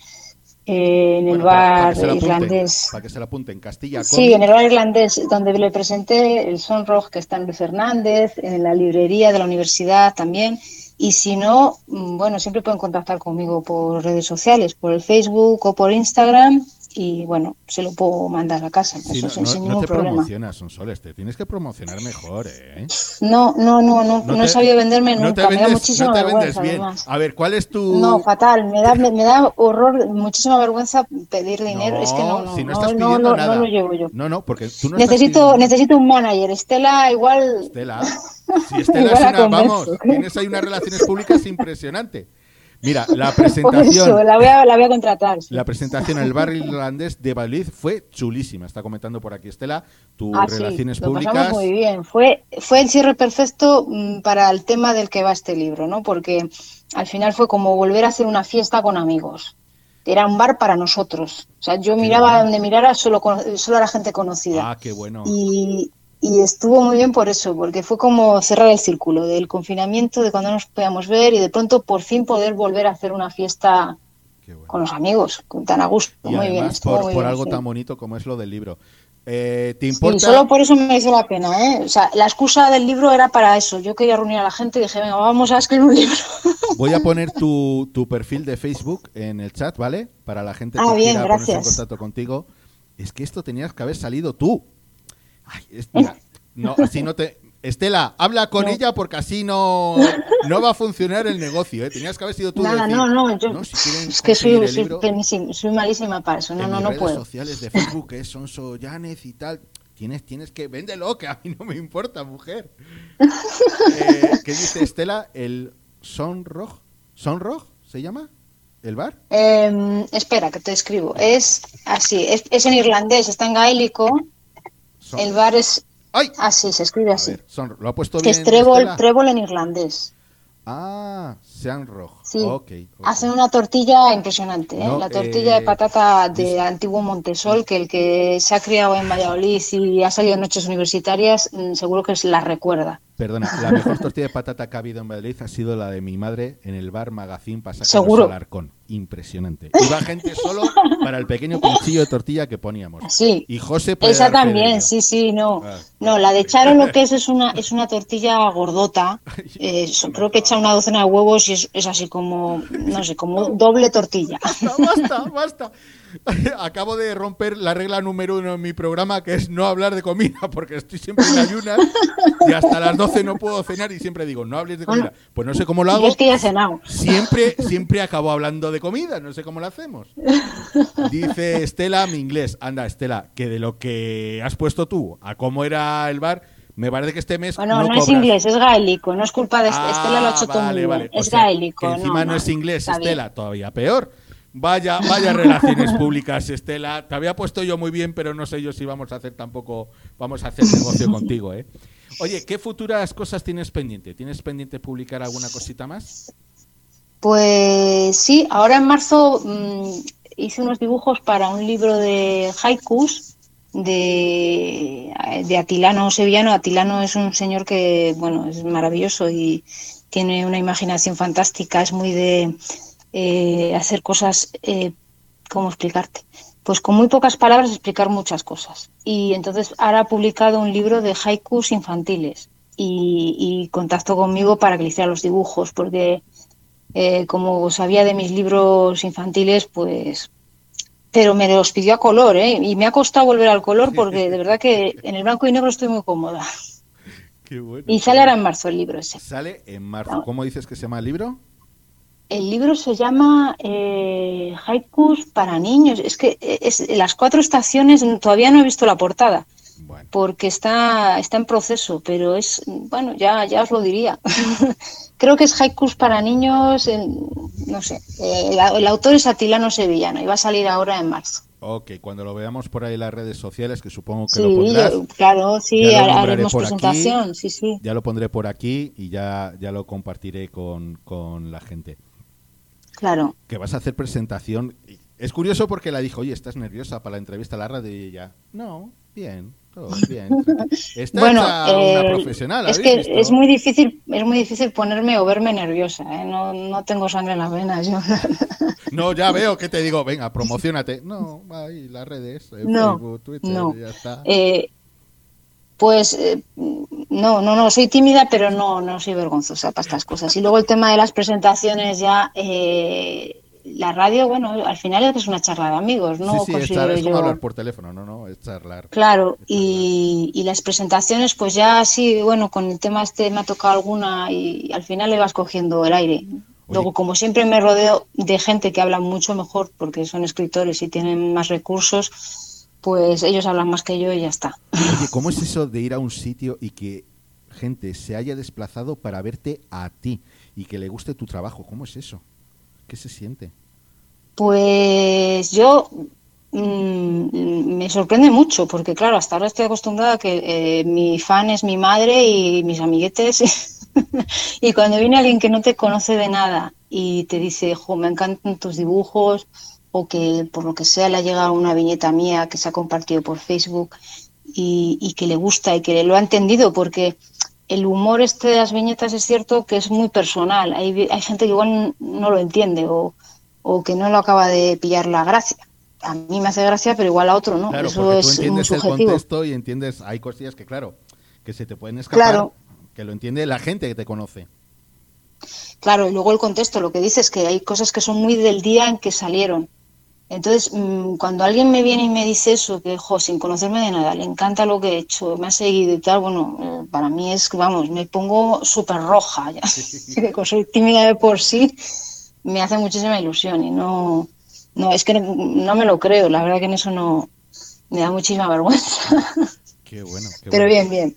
Eh, en el
Bueno, para- para
bar irlandés.
Para que se lo apunten, Castilla
Sí,
Comic.
en el bar irlandés, donde le presenté el Sonroj, que está en Luis Fernández, en la librería de la universidad también. Y si no, mm, bueno, siempre pueden contactar conmigo por redes sociales, por el Facebook o por Instagram. Y bueno, se lo puedo mandar a casa,
Sí,
eso
no,
sin,
no-
sin
no
ningún
te
problema.
promocionas, Sonsoles, te tienes que promocionar mejor, ¿eh?
No, no, no, no, no,
te-
he sabido venderme
no te
nunca, me da
vendes-
muchísima
no te vendes
vergüenza
bien.
además.
A ver, ¿cuál es tu...?
No, fatal, me da, me, me da horror, muchísima vergüenza pedir dinero, es que no, no,
si no
no,
estás
no,
pidiendo
no,
nada.
no lo llevo yo.
No, no, porque tú no
necesito,
estás
necesito un manager, Estela igual
Estela, si Estela es una, vamos, tienes ahí unas relaciones públicas impresionante. Mira, la
eso,
presentación,
la voy a, la voy a contratar. sí.
la presentación en el barrio irlandés de Valladolid fue chulísima. Está comentando por aquí Estela, tus
Ah, sí,
relaciones
lo
públicas.
pasamos muy bien. Fue, fue el cierre perfecto mm, para el tema del que va este libro, ¿no? Porque al final fue como volver a hacer una fiesta con amigos. Era un bar para nosotros. O sea, yo miraba donde mirara, solo, solo era gente conocida.
Ah, qué bueno.
Y, y estuvo muy bien por eso, porque fue como cerrar el círculo del confinamiento, de cuando no nos podíamos ver y de pronto por fin poder volver a hacer una fiesta
bueno.
con los amigos, con tan a gusto.
Y
muy bien,
además por,
muy
por
bien,
algo
sí.
tan bonito como es lo del libro. Eh, ¿Te
Sí,
importa?
solo por eso me hizo la pena, ¿eh? O sea, la excusa del libro era para eso. Yo quería reunir a la gente y dije, venga, vamos a escribir un libro.
Voy a poner tu, tu perfil de Facebook en el chat, ¿vale? Para la gente que
Ah, bien,
quiera ponerse en contacto contigo. Es que esto tenías que haber salido tú. Ay, es- mira, no, así no te... Estela, habla con
No.
ella porque así no, no va a funcionar el negocio, ¿eh? Tenías que haber sido tú.
Nada,
decir,
no, no, yo
si
es que soy, malísima para eso. No,
en
no,
mis
no
redes
puedo.
sociales de Facebook, es Sonso Llanes y tal. Tienes, tienes que... Véndelo, que a mí no me importa, mujer. Eh, ¿Qué dice Estela? ¿El Sonroj? ¿Sonroj se llama? ¿El bar?
Eh, espera, que te escribo. Es así, es, es en irlandés, está en gaélico.
Son-
El bar es
¡Ay!
así, se escribe así.
ver, Son- ¿lo ha puesto
Que
bien?
es trébol, trébol en irlandés.
Ah, Seanroj.
Sí. Hacen una tortilla impresionante, ¿eh?
No,
la tortilla
eh,
de patata de antiguo Montesol, que el que se ha criado en Valladolid y ha salido en noches universitarias, mm, seguro que se la recuerda.
Perdona, la mejor tortilla de patata que ha habido en Madrid ha sido la de mi madre en el bar Magazín
Seguro.
Alarcón. Impresionante. Iba gente solo para el pequeño pinchillo de tortilla que poníamos.
Sí,
Y José
esa también, sí, sí, no.
Ah.
No, la de Charo lo que es es una, es una tortilla gordota. eh, creo que echa una docena de huevos y es, es así como, no sé, como doble tortilla.
Basta, basta, basta. Acabo de romper la regla número uno en mi programa, que es no hablar de comida, porque estoy siempre en ayunas y hasta las 12 no puedo cenar y siempre digo, no hables de comida. Pues no sé cómo lo hago.
es que ya he cenado.
Siempre, siempre acabo hablando de comida, no sé cómo lo hacemos. Dice Estela, mi inglés. Anda, Estela, que de lo que has puesto tú a cómo era el bar, me parece que este mes
Bueno,
no,
no, es inglés, es gaélico, no es culpa de.
Ah,
Estela lo ha hecho todo
vale, vale. O
Es
sea,
gaélico.
encima no,
no,
es inglés,
bien.
Estela, todavía peor. Vaya, vaya relaciones públicas, Estela. Te había puesto yo muy bien, pero no sé yo si vamos a hacer tampoco, vamos a hacer negocio contigo, ¿eh? Oye, ¿qué futuras cosas tienes pendiente? ¿Tienes pendiente publicar alguna cosita más?
Pues sí, ahora en marzo mm, hice unos dibujos para un libro de haikus de, de Atilano Sevillano. Atilano es un señor que, bueno, es maravilloso y tiene una imaginación fantástica, es muy de eh, hacer cosas, eh, ¿cómo explicarte? Pues con muy pocas palabras explicar muchas cosas. Y entonces ahora ha publicado un libro de haikus infantiles y, y contactó conmigo para que le hiciera los dibujos, porque eh, como sabía de mis libros infantiles, pues... Pero me los pidió a color, ¿eh? Y me ha costado volver al color porque de verdad que en el blanco y negro estoy muy cómoda.
Qué bueno.
Y sale ahora en marzo el libro ese.
Sale en marzo. ¿Cómo dices que se llama el libro?
El libro se llama eh, Haikus para niños. Es que es, las cuatro estaciones todavía no he visto la portada
Bueno,
porque está, está en proceso, pero es, bueno, ya, ya os lo diría. Creo que es Haikus para niños, en- no sé. eh, el, el autor es Atilano Sevillano y va a salir ahora en marzo.
ok, cuando lo veamos por ahí en las redes sociales, que supongo que
Sí,
lo pondrás,
yo- claro, sí, haremos
aquí.
presentación, sí, sí.
ya lo pondré por aquí y ya, ya lo compartiré con, con la gente.
Claro.
Que vas a hacer presentación. Es curioso porque la dijo, oye, ¿estás nerviosa para la entrevista a la radio? Y ella, no, bien, todo bien. Está
Bueno,
hecha una
eh,
profesional,
es
¿habéis
que
visto?
es muy difícil, es muy difícil ponerme o verme nerviosa, ¿eh? No, no tengo sangre en las venas. Yo.
No, ya veo que te digo, venga, promocionate. No, ahí las redes, eh,
No,
Facebook, Twitter,
no.
ya está.
Eh, pues no, no, no, soy tímida, pero no, no soy vergonzosa para estas cosas. Y luego el tema de las presentaciones ya, eh, la radio, bueno, al final es una charla de amigos, ¿no?
sí, sí, es,
Considero
es
yo.
hablar por teléfono, no, no, es charlar.
Claro, y, y las presentaciones, pues ya sí, bueno, con el tema este me ha tocado alguna y al final le vas cogiendo el aire. Luego, como siempre me rodeo de gente que habla mucho mejor porque son escritores y tienen más recursos, pues ellos hablan más que yo y ya está.
Oye, ¿cómo es eso de ir a un sitio y que gente se haya desplazado para verte a ti y que le guste tu trabajo? ¿Cómo es eso? ¿Qué se siente?
Pues yo mm, me sorprende mucho porque, claro, hasta ahora estoy acostumbrada a que eh, mi fan es mi madre y mis amiguetes. y cuando viene alguien que no te conoce de nada y te dice, jo, me encantan tus dibujos o que por lo que sea le ha llegado una viñeta mía que se ha compartido por Facebook y, que le gusta y que lo ha entendido porque el humor este de las viñetas es cierto que es muy personal. Hay, hay gente que igual no lo entiende o que no lo acaba de pillar la gracia. A mí me hace gracia, pero igual a otro no.
Claro,
Eso
porque tú
es
entiendes el contexto y entiendes, hay cosillas que, claro, que se te pueden escapar,
Claro.
que lo entiende la gente que te conoce.
Claro, y luego el contexto, lo que dices es que hay cosas que son muy del día en que salieron. Entonces, mm, cuando alguien me viene y me dice eso, que, jo, sin conocerme de nada, le encanta lo que he hecho, me ha seguido y tal, bueno, eh, para mí es, que, vamos, me pongo súper roja, ya. como soy tímida de por sí, me hace muchísima ilusión y no, no, es que no, no me lo creo, la verdad que en eso no, me da muchísima vergüenza,
Qué bueno. qué
pero
bueno.
bien, bien.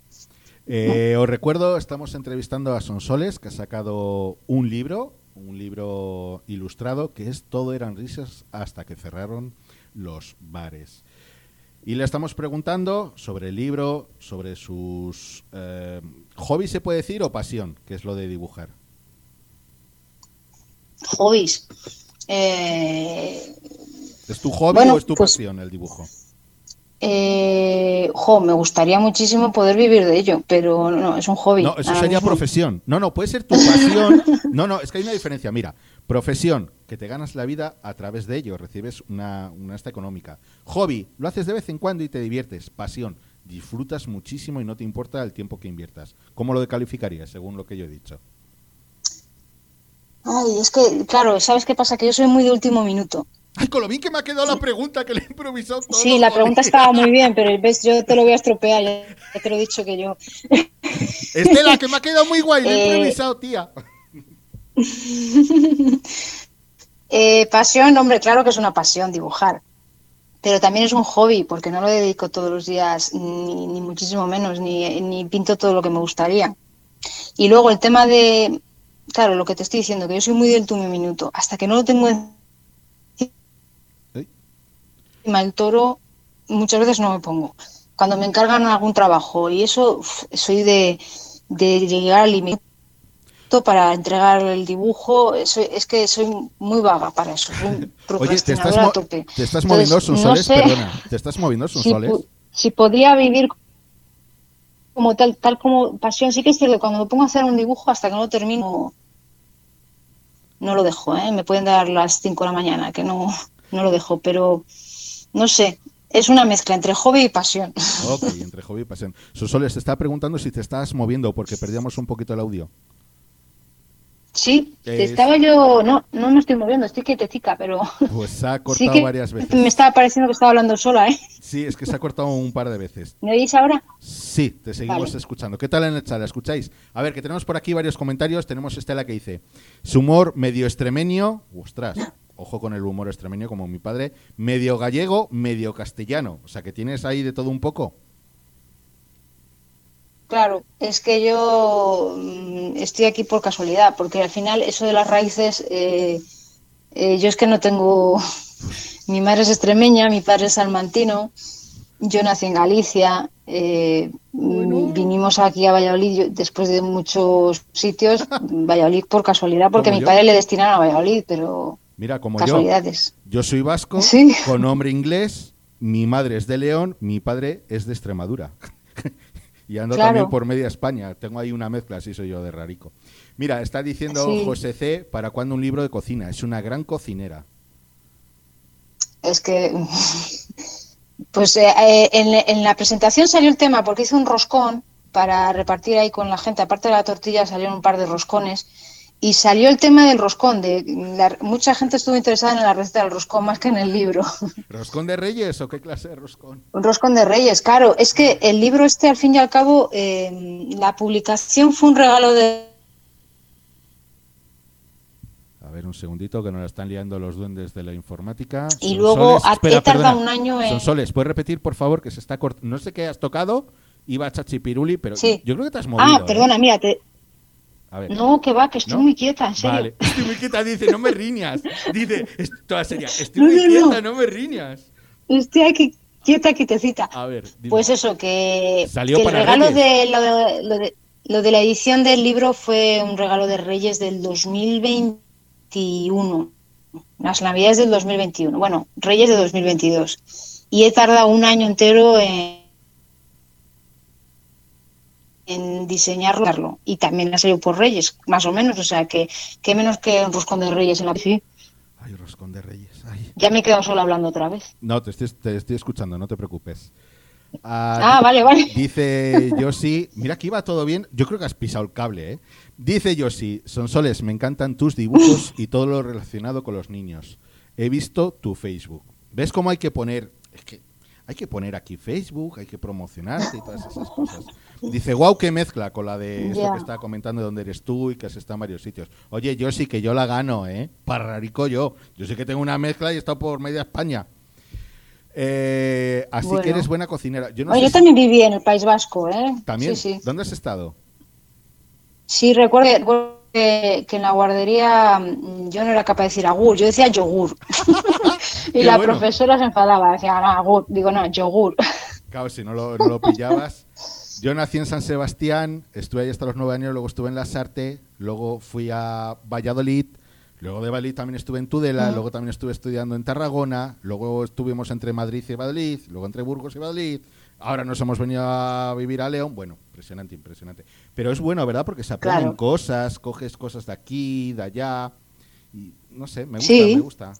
Eh, os recuerdo, estamos entrevistando a Sonsoles, que ha sacado un libro, un libro ilustrado, que es Todo eran risas hasta que cerraron los bares. Y le estamos preguntando sobre el libro, sobre sus eh, hobbies, se puede decir, o pasión, que es lo de dibujar.
Hobbies. Eh,
¿Es tu hobby
Bueno,
o es tu
pues-
pasión el dibujo?
Eh, jo, me gustaría muchísimo poder vivir de ello, pero no, es un hobby.
No, eso sería
mismo-
profesión. No, no, puede ser tu pasión. No, no, es que hay una diferencia. Mira, profesión, que te ganas la vida a través de ello, recibes una, una esta económica. Hobby, lo haces de vez en cuando y te diviertes. Pasión, disfrutas muchísimo y no te importa el tiempo que inviertas. ¿Cómo lo calificarías, según lo que yo he dicho?
Ay, es que, claro, ¿sabes qué pasa? Que yo soy muy de último minuto.
Ay, con lo bien que me ha quedado la pregunta que le he improvisado todo.
Sí, la pregunta estaba muy bien, pero ves, yo te lo voy a estropear, ya ya te lo he dicho que yo.
Estela, que me ha quedado muy guay, le he
Eh,
improvisado, tía.
Eh, pasión, hombre, claro que es una pasión dibujar, pero también es un hobby, porque no lo dedico todos los días, ni, ni muchísimo menos, ni, ni pinto todo lo que me gustaría. Y luego el tema de, claro, lo que te estoy diciendo, que yo soy muy del tú mi minuto, hasta que no lo tengo encima el toro, muchas veces no me pongo. cuando me encargan algún trabajo y eso soy de, de llegar al límite para entregar el dibujo, soy- es que soy muy vaga para eso, soy
Oye, ¿te estás, mo-
tope.
te estás
Entonces,
moviendo
no sé
Perdona, ¿te estás moviendo
si,
Sonsoles?
pu- si podía vivir como tal, tal como pasión, sí que es cierto cuando me pongo a hacer un dibujo hasta que no lo termino, no lo dejo, ¿eh? Me pueden dar las 5 de la mañana, que no, no lo dejo, pero no sé, es una mezcla entre hobby y pasión.
Ok, entre hobby y pasión. Sonsoles te está preguntando si te estás moviendo porque perdíamos un poquito el audio.
Sí,
Es-
estaba yo, no, no me estoy moviendo, estoy quietecica, pero
Pues se ha cortado varias veces.
me estaba pareciendo que estaba hablando sola, ¿eh?
Sí, es que se ha cortado un par de veces.
¿Me oís ahora?
Sí, te seguimos
Vale.
escuchando. ¿Qué tal en el chat? ¿La escucháis? A ver, que tenemos por aquí varios comentarios. Tenemos Estela que dice, su humor medio extremeño, ostras, ojo con el humor extremeño como mi padre, medio gallego, medio castellano. O sea, que tienes ahí de todo un poco.
Claro, es que yo mm, estoy aquí por casualidad, porque al final eso de las raíces, eh, eh, yo es que no tengo, mi madre es extremeña, mi padre es salmantino, yo nací en Galicia, eh, vinimos aquí a Valladolid yo- después de muchos sitios, Valladolid por casualidad, porque mi
yo.
padre le destinaron a Valladolid, pero
Mira, como yo.
casualidades.
Yo soy vasco,
Sí.
con nombre inglés, mi madre es de León, mi padre es de Extremadura. y ando
Claro.
también por media España. Tengo ahí una mezcla, así soy yo de rarico. Mira, está diciendo
Sí.
José C. ¿Para cuándo un libro de cocina? Es una gran cocinera.
Es que, pues eh, eh, en, en la presentación salió el tema porque hice un roscón para repartir ahí con la gente. Aparte de la tortilla salieron un par de roscones y salió el tema del roscón. De la- mucha gente estuvo interesada en la receta del roscón más que en el libro.
¿Roscón de Reyes o qué clase de roscón?
Un roscón de Reyes, claro. Es que el libro este, al fin y al cabo, eh, la publicación fue un regalo de
A ver, un segundito, que nos la están liando los duendes de la informática.
Y luego,
Sonsoles,
a-
espera,
tardado
perdona.
un año en-
Sonsoles, ¿puedes repetir, por favor, que se está cortando? No sé qué has tocado, iba Chachipiruli, pero
Sí.
yo creo que te has movido.
Ah,
¿eh?
perdona, mira, te-
A ver.
no, que va, que estoy
¿No?
muy quieta, en serio.
Vale, estoy muy quieta, dice, no me riñas. Dice, toda seria, estoy
No,
muy
no,
quieta, no me riñas.
Estoy aquí quieta, quietecita.
A ver, dime.
Pues eso, que,
Salió
que el
para
regalo de lo, de lo de lo de la edición del libro fue un regalo de Reyes del 2021. Las Navidades del 2021. Bueno, Reyes de 2022. Y he tardado un año entero en, en diseñarlo. Y también ha salido por Reyes, más o menos. O sea, que, que menos que un roscón de Reyes en la sí.
Ay, roscón de Reyes. ay.
Ya me he quedado sola hablando otra vez.
No, te estoy, te estoy escuchando, no te preocupes.
Ah, vale, vale.
Dice Yoshi, mira que iba todo bien. Yo creo que has pisado el cable, ¿eh? Dice Yoshi, Sonsoles, me encantan tus dibujos y todo lo relacionado con los niños. He visto tu Facebook. ¿Ves cómo hay que poner? Es que hay que poner aquí Facebook, hay que promocionarte y todas esas cosas. Dice, wow, qué mezcla con la de esto
Ya.
que está comentando de dónde eres tú y que has estado en varios sitios. Oye, yo sí que yo la gano, ¿eh? Parrarico yo. Yo sí que tengo una mezcla y he estado por media España. Eh, así
Bueno.
que eres buena cocinera. Yo no
Oye, yo
si-
también viví en el País Vasco, ¿eh?
¿También?
Sí, sí.
¿Dónde has estado?
Sí, recuerdo recuerdo que, que en la guardería mm, yo no era capaz de decir agur, yo decía yogur. y
Qué
la
bueno.
profesora se enfadaba, decía, no, agur. Digo, no, yogur.
Claro, si no lo, no lo pillabas. Yo nací en San Sebastián, estuve ahí hasta los nueve años, luego estuve en Las Artes, luego fui a Valladolid, luego de Valladolid también estuve en Tudela,
Mm.
luego también estuve estudiando en Tarragona, luego estuvimos entre Madrid y Valladolid, luego entre Burgos y Valladolid, ahora nos hemos venido a vivir a León, bueno, impresionante, impresionante. Pero es bueno, ¿verdad? Porque se aprenden
Claro.
cosas, coges cosas de aquí, de allá, y no sé, me gusta,
Sí.
me gusta.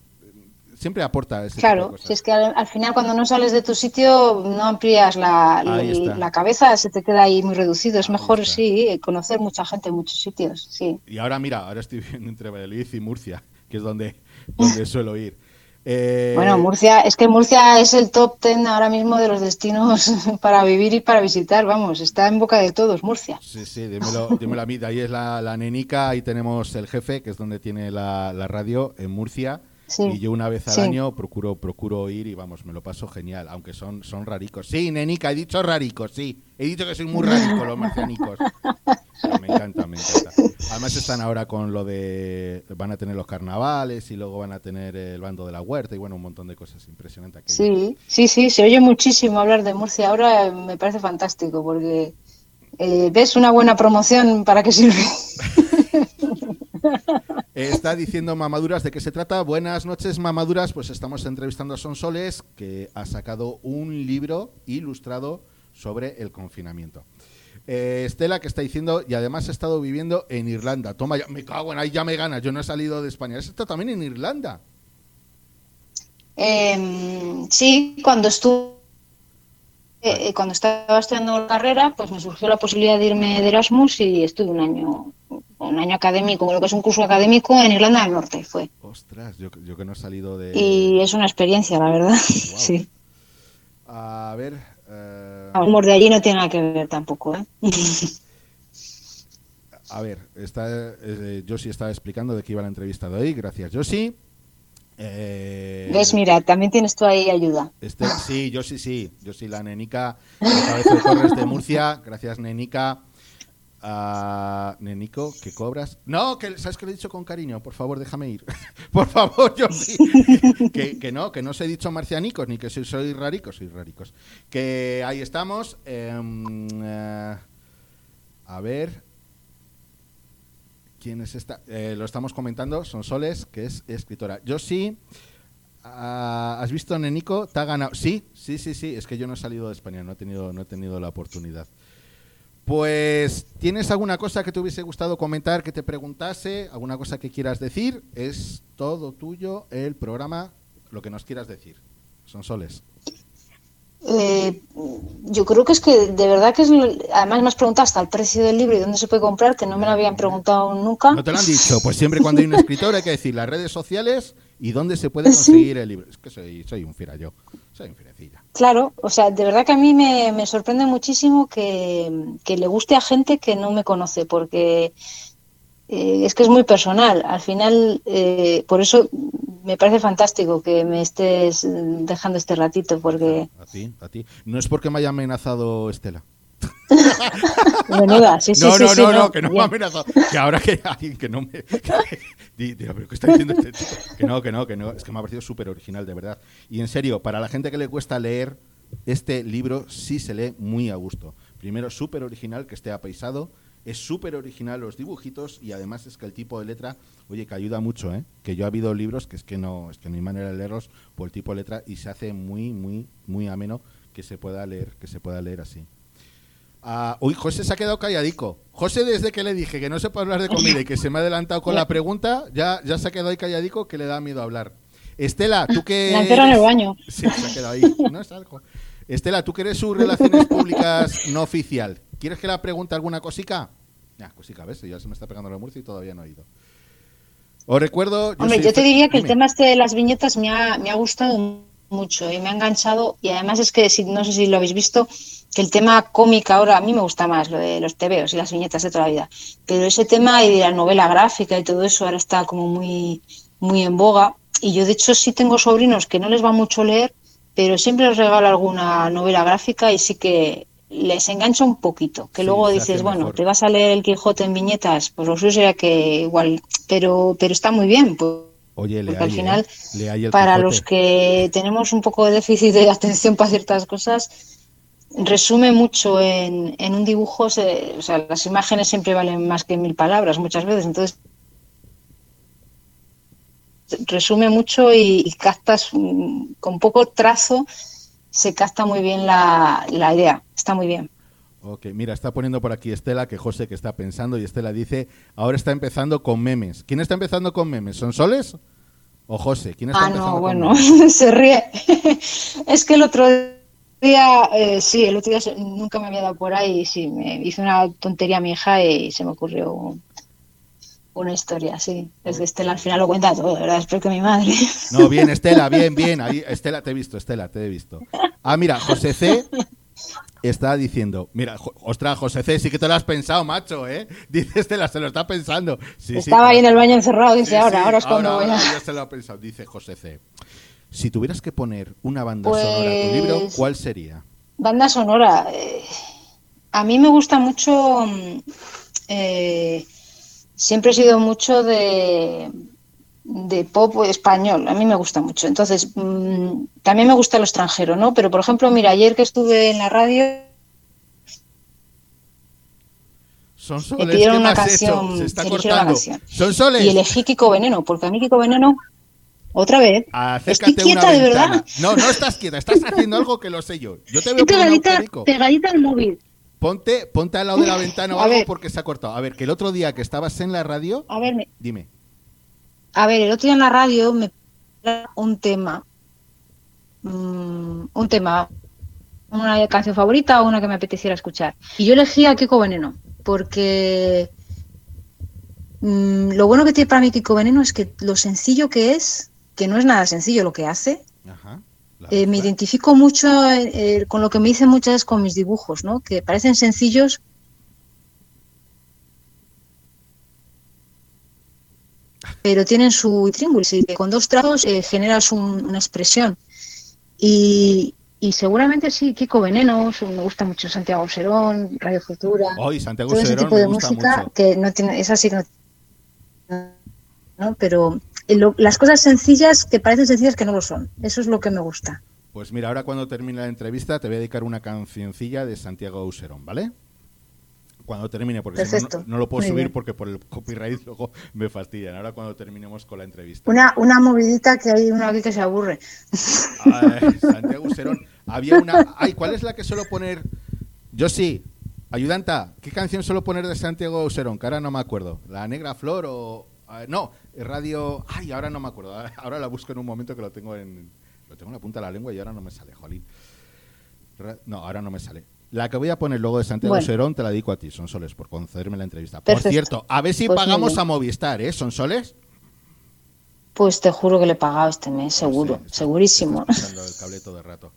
Siempre aporta ese tipo de
Claro,
cosas.
si es que al, al final cuando no sales de tu sitio no amplías la, la cabeza, se te queda ahí muy reducido. Es
Ahí
mejor,
está.
sí, conocer mucha gente en muchos sitios, sí.
Y ahora mira, ahora estoy viviendo entre Valladolid y Murcia, que es donde, donde suelo ir. Eh,
Bueno, Murcia, es que Murcia es el top ten ahora mismo de los destinos para vivir y para visitar, vamos, está en boca de todos, Murcia.
Sí, sí, dímelo, dímelo a mí. De ahí es la, la nenica, ahí tenemos el jefe, que es donde tiene la, la radio, en Murcia.
Sí.
Y yo una vez al
Sí.
año procuro procuro ir y vamos, me lo paso genial, aunque son, son raricos. Sí, nenica, he dicho raricos, sí. He dicho que soy muy rarico los marcianicos. Me encanta, me encanta. Además están ahora con lo de... Van a tener los carnavales y luego van a tener el bando de la huerta y bueno, un montón de cosas. Impresionante. aquello.
Sí, sí, sí, se oye muchísimo hablar de Murcia. Ahora me parece fantástico porque eh, ves una buena promoción para qué sirve.
Está diciendo Mamaduras de qué se trata. Buenas noches, Mamaduras. Pues estamos entrevistando a Sonsoles, que ha sacado un libro ilustrado sobre el confinamiento. Eh, Estela, que está diciendo, y además he estado viviendo en Irlanda. Toma, ya, me cago en ahí, ya me ganas. Yo no he salido de España. Está también en Irlanda.
Eh, sí, cuando estuve, eh, cuando estaba estudiando la carrera, pues me surgió la posibilidad de irme de Erasmus y estuve un año, un año académico, lo que es un curso académico en Irlanda del Norte, fue.
Ostras, yo, yo que no he salido de.
Y es una experiencia, la verdad. Sí.
A ver. eh,
Amor de allí no tiene nada que ver tampoco, ¿eh?
A ver, está, eh, Josie estaba explicando de qué iba la entrevista de hoy. Gracias, Josie. Eh,
¿Ves? Mira, también tienes tú ahí ayuda.
Este- sí, yo sí, sí. Yo sí, la nenica. Cabeza de Torres de Murcia. Gracias, nenica. Ah, Nenico, ¿qué cobras? No, que ¿sabes qué le he dicho con cariño? Por favor, déjame ir. Por favor, yo que, que no, que no os he dicho marcianicos, ni que soy, soy raricos, soy raricos. Que ahí estamos. em, eh, a ver. ¿Quién es esta? Eh, lo estamos comentando, son Soles, que es escritora. Yo sí. ah, ¿Has visto Nenico? ¿Te ha ganado? Sí, sí, sí, sí. Es que yo no he salido de España, no he tenido, no he tenido la oportunidad. Pues, ¿tienes alguna cosa que te hubiese gustado comentar, que te preguntase? ¿Alguna cosa que quieras decir? Es todo tuyo el programa, lo que nos quieras decir. Son soles.
Eh, yo creo que es que de verdad que es. Además, me has preguntado hasta el precio del libro y dónde se puede comprar, que no me lo habían preguntado nunca.
¿No te lo han dicho? Pues siempre cuando hay un escritor hay que decir las redes sociales y dónde se puede
Sí.
conseguir el libro. Es que soy, soy un fiera yo. Soy un fierecilla.
Claro, o sea, de verdad que a mí me, me sorprende muchísimo que, que le guste a gente que no me conoce, porque eh, es que es muy personal. Al final, eh, por eso me parece fantástico que me estés dejando este ratito, porque
A ti, a ti. No es porque me haya amenazado Estela.
menuda, sí, sí,
no,
sí,
no,
sí,
no, no, que no me
bien.
amenazado. Que ahora que alguien que no me. que- pero ¿qué está diciendo este chico? Que no, que no, que no. Es que me ha parecido súper original, de verdad. Y en serio, para la gente que le cuesta leer, este libro sí se lee muy a gusto. Primero, súper original, que esté apaisado. Es súper original los dibujitos y además es que el tipo de letra, oye, que ayuda mucho, ¿eh? Que yo ha habido libros que es que no, es que no hay manera de leerlos por el tipo de letra y se hace muy, muy, muy ameno que se pueda leer, que se pueda leer así. Ah, uy, José se ha quedado calladico. José, desde que le dije que no se puede hablar de comida y que se me ha adelantado con la pregunta, ya, ya se ha quedado ahí calladico que le da miedo hablar. Estela, tú que.
La en el baño.
Sí, se ha quedado ahí. No es algo. Estela, tú que eres su relaciones públicas no oficial, ¿quieres que le pregunte alguna cosica? Ya, cosica, ¿ves? Ya se me está pegando la Murcia y todavía no ha ido. Os recuerdo.
Hombre, yo te diría que el tema este de las viñetas me ha, me ha gustado mucho y me ha enganchado y además es que si, no sé si lo habéis visto que el tema cómic ahora a mí me gusta más lo de los tebeos y las viñetas de toda la vida pero ese tema y de la novela gráfica y todo eso ahora está como muy muy en boga y yo de hecho sí tengo sobrinos que no les va mucho leer pero siempre les regalo alguna novela gráfica y sí que les engancha un poquito que
Sí,
luego dices bueno
mejor.
te vas a leer el Quijote en viñetas pues lo suyo sería que igual pero pero está muy bien pues
Oye,
porque al final,
¿eh? El
para
Quijote.
los que tenemos un poco de déficit de atención para ciertas cosas, resume mucho en, en un dibujo, se- o sea, las imágenes siempre valen más que mil palabras muchas veces, entonces resume mucho y, y captas mm, con poco trazo, se capta muy bien la, la idea, está muy bien.
Ok, mira, está poniendo por aquí Estela que José que está pensando y Estela dice, ahora está empezando con memes. ¿Quién está empezando con memes? ¿Son Soles o José? ¿Quién está
Ah,
empezando
no,
con
bueno,
memes?
se ríe. es que el otro día, eh, sí, el otro día nunca me había dado por ahí y sí, me hizo una tontería a mi hija y se me ocurrió un- una historia, sí. Es que Estela al final lo cuenta todo, de ¿verdad? Espero que mi madre.
No, bien, Estela, bien, bien. Ahí, Estela, te he visto, Estela, te he visto. Ah, mira, José C está diciendo, mira, ostras, José C, sí que te lo has pensado, macho, ¿eh? Dice Estela, se lo está pensando. Sí, sí,
Estaba ahí en el baño encerrado, dice
Sí,
ahora, ahora es cuando voy a...
ya se lo ha pensado, dice José C. Si tuvieras que poner una banda sonora a tu libro,
Pues-
¿cuál sería?
Banda sonora. eh, a mí me gusta mucho mm, eh, siempre he sido mucho de, de pop español, a mí me gusta mucho. Entonces, mm, también me gusta lo extranjero, ¿no? Pero, por ejemplo, mira, ayer que estuve en la radio,
Son
me
soles,
pidieron
¿qué
una
me has hecho?
canción,
Se está
eligieron una canción.
Son soles.
y elegí Kiko Veneno, porque a mí Kiko Veneno, otra vez,
Acércate
Estoy quieta, de verdad.
No, no estás quieta, estás haciendo algo que lo sé yo. Yo te veo
pegadita, pegadita al móvil.
Ponte, ponte al lado de la ventana o algo
ver.
porque se ha cortado. A ver, que el otro día que estabas en la radio,
A ver, me-
dime.
A ver, el otro día en la radio me un tema, mm, un tema, una canción favorita o una que me apeteciera escuchar. Y yo elegí a Kiko Veneno, porque mm, lo bueno que tiene para mí Kiko Veneno es que lo sencillo que es, que no es nada sencillo lo que hace,
Ajá.
eh, me identifico mucho eh, con lo que me dicen muchas veces con mis dibujos, ¿no? Que parecen sencillos. Pero tienen su intríngulis y con dos trazos eh, generas un- una expresión. Y, y seguramente sí, Kiko Veneno, me gusta mucho Santiago Serón, Radio Futura,
Hoy Santiago
todo ese
Serón
tipo de música
mucho.
que no tiene, esa sí que no, ¿no? Pero lo- las cosas sencillas que parecen sencillas que no lo son, eso es lo que me gusta.
Pues mira, ahora cuando termine la entrevista te voy a dedicar una cancioncilla de Santiago Auserón, ¿vale? Cuando termine, porque si no, no, lo puedo
Muy
subir
bien.
porque por el copyright luego me fastidian. Ahora cuando terminemos con la entrevista.
Una, una movidita que hay uno aquí que se aburre.
Ay, Santiago Auserón. Había una... Ay, ¿cuál es la que suelo poner? Yo sí. Ayudanta, ¿qué canción suelo poner de Santiago Auserón? Que ahora no me acuerdo. ¿La Negra Flor o...? No, Radio... Ay, ahora no me acuerdo. Ahora la busco en un momento que lo tengo en... Lo tengo en la punta de la lengua y ahora no me sale, jolín. Ra- No, ahora no me sale. La que voy a poner luego de Santiago
Bueno.
Serón te la dedico a ti, Son Soles, por concederme la entrevista.
Perfecto.
Por cierto, a ver si
Pues
pagamos a Movistar, ¿eh? ¿Son Soles?
Pues te juro que le he pagado este mes, seguro,
Sí,
segurísimo.
el cable todo el rato.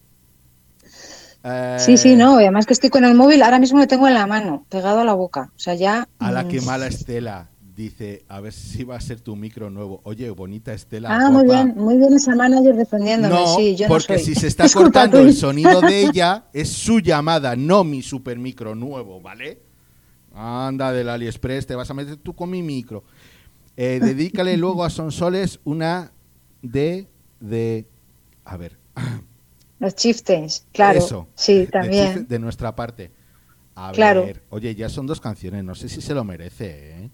Eh,
Sí, sí, no, y además que estoy con el móvil, ahora mismo lo tengo en la mano, pegado a la boca. O sea, ya.
A la
mm,
que mala Estela dice, a ver si va a ser tu micro nuevo. Oye, bonita Estela.
Ah, muy bien, muy bien esa manager defendiéndome,
No,
sí, yo no
porque
soy.
si se está
Es
cortando el sonido de ella, es su llamada, no mi super micro nuevo, ¿vale? Anda del AliExpress, te vas a meter tú con mi micro. Eh, dedícale luego a Sonsoles una de, de, a ver,
Los chieftains, claro.
eso.
Sí,
de-
también.
De, nuestra parte. A
Claro.
ver, oye, ya son dos canciones, no sé si se lo merece, ¿eh?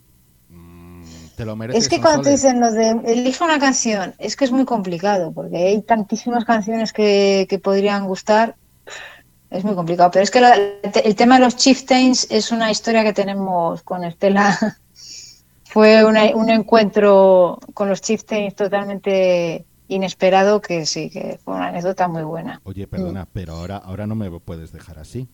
Mm, te lo merece.
Es que cuando te dicen lo de elige una canción, es que es muy complicado, porque hay tantísimas canciones que, que podrían gustar, es muy complicado. Pero es que la- el tema de los chieftains es una historia que tenemos con Estela. Fue una- un encuentro con los chieftains totalmente inesperado, que sí, que fue una anécdota muy buena.
Oye,
Mm.
perdona, pero ahora, ahora no me puedes dejar así.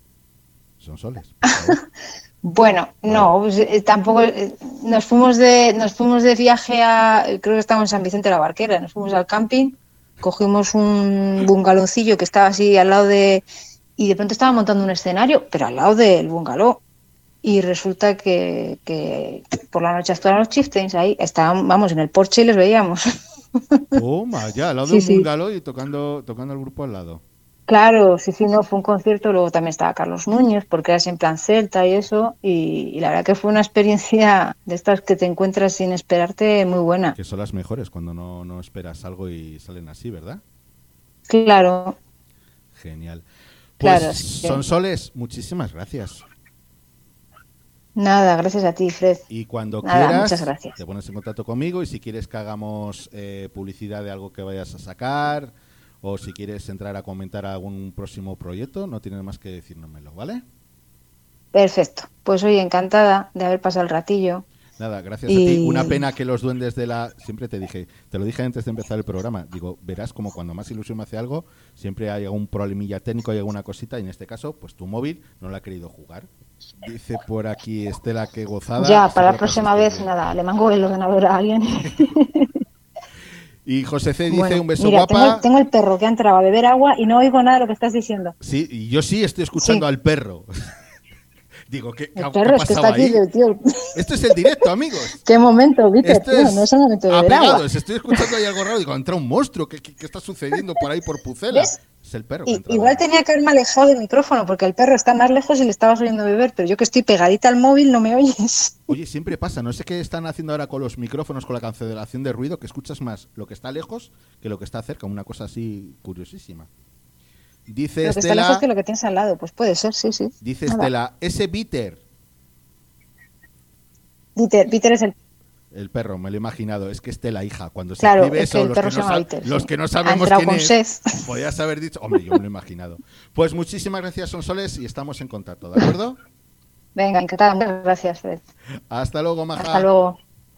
Son soles.
Bueno, no, pues, eh, tampoco eh, nos fuimos de nos fuimos de viaje a creo que estábamos en San Vicente de la Barquera, nos fuimos al camping, cogimos un bungaloncillo que estaba así al lado de y de pronto estaba montando un escenario, pero al lado del bungalow. Y resulta que, que por la noche actuaron los chieftains ahí, estaban, vamos, en el porche y les veíamos.
Toma, ya, al lado
Sí,
de un
sí.
bungalow y tocando, tocando el grupo al lado.
Claro, sí, sí, no, fue un concierto, luego también estaba Carlos Núñez, porque era siempre en plan celta y eso, y, y la verdad que fue una experiencia de estas que te encuentras sin esperarte muy buena.
Que son las mejores cuando no, no esperas algo y salen así, ¿verdad?
Claro,
Genial. Pues,
Claro, sí.
son soles, muchísimas gracias.
nada, gracias a ti, Fred.
Y cuando
Nada,
quieras,
muchas gracias.
te pones en contacto conmigo y si quieres que hagamos eh, publicidad de algo que vayas a sacar o si quieres entrar a comentar algún próximo proyecto, no tienes más que decírnoslo, ¿vale?
Perfecto, pues hoy encantada de haber pasado el ratillo.
Nada, gracias a ti.
Y-
Una pena que los duendes de la... Siempre te dije, te lo dije antes de empezar el programa, digo, verás como cuando más ilusión me hace algo, siempre hay algún problemilla técnico, hay alguna cosita, y en este caso, pues tu móvil no lo ha querido jugar. Dice por aquí Estela que gozada.
ya, para la próxima vez,
bien.
nada, le mango el ordenador a alguien.
Y José C dice
Bueno,
un beso
mira,
guapa.
Tengo, tengo el perro que ha entrado a beber agua y no oigo nada de lo que estás diciendo.
Sí, y yo sí estoy escuchando
Sí.
al perro. Digo, ¿qué, qué ha
perro es que está aquí, tío.
Esto es el directo, amigos.
Qué momento,
Esto
tío,
es
no es el momento de
apegados. Estoy escuchando ahí algo raro. Digo, entra un monstruo. ¿Qué, qué, qué está sucediendo por ahí por Pucela?
¿Ves?
Es el perro.
Y- igual tenía que haberme alejado del micrófono porque el perro está más lejos y le estabas oyendo beber, pero yo que estoy pegadita al móvil no me oyes.
Oye, siempre pasa. No sé qué están haciendo ahora con los micrófonos, con la cancelación de ruido, que escuchas más lo que está lejos que lo que está cerca. Una cosa así curiosísima. Dice
Lo que está
Estela.
lejos que lo que tienes al lado, pues puede ser, sí, sí.
Dice
Nada.
Estela, ese bitter.
Peter, Peter es el
El perro, me lo he imaginado. Es que Estela, hija, cuando se
Claro,
escribe
es que
eso,
el
los, que no,
Bitter,
los que no sabemos quién es, podías haber dicho, hombre, yo me lo he imaginado. Pues muchísimas gracias, Sonsoles, y estamos en contacto, ¿de acuerdo?
Venga, encantada. Muchas gracias, Fred.
Hasta luego, Maja.
Hasta luego.